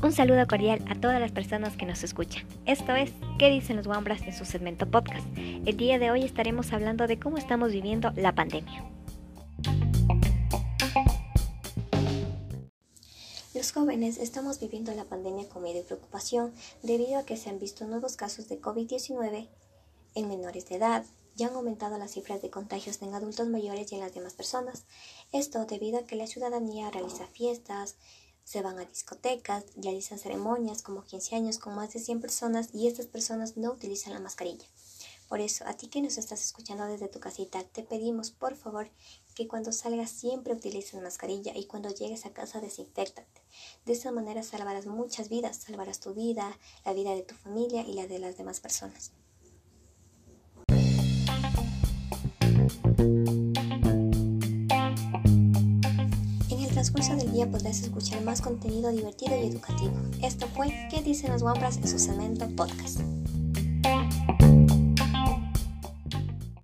Un saludo cordial a todas las personas que nos escuchan. Esto es ¿Qué dicen los Wambras en su segmento podcast? El día de hoy estaremos hablando de cómo estamos viviendo la pandemia. Los jóvenes estamos viviendo la pandemia con miedo y preocupación debido a que se han visto nuevos casos de COVID-19 en menores de edad, ya han aumentado las cifras de contagios en adultos mayores y en las demás personas. Esto debido a que la ciudadanía realiza fiestas, se van a discotecas, realizan ceremonias como 15 años con más de 100 personas y estas personas no utilizan la mascarilla. Por eso, a ti que nos estás escuchando desde tu casita, te pedimos por favor que cuando salgas siempre utilices mascarilla y cuando llegues a casa desinfectate. De esa manera salvarás muchas vidas, salvarás tu vida, la vida de tu familia y la de las demás personas. En el transcurso del día podrás escuchar más contenido divertido y educativo. Esto fue ¿Qué dicen los Wambras en su segmento podcast?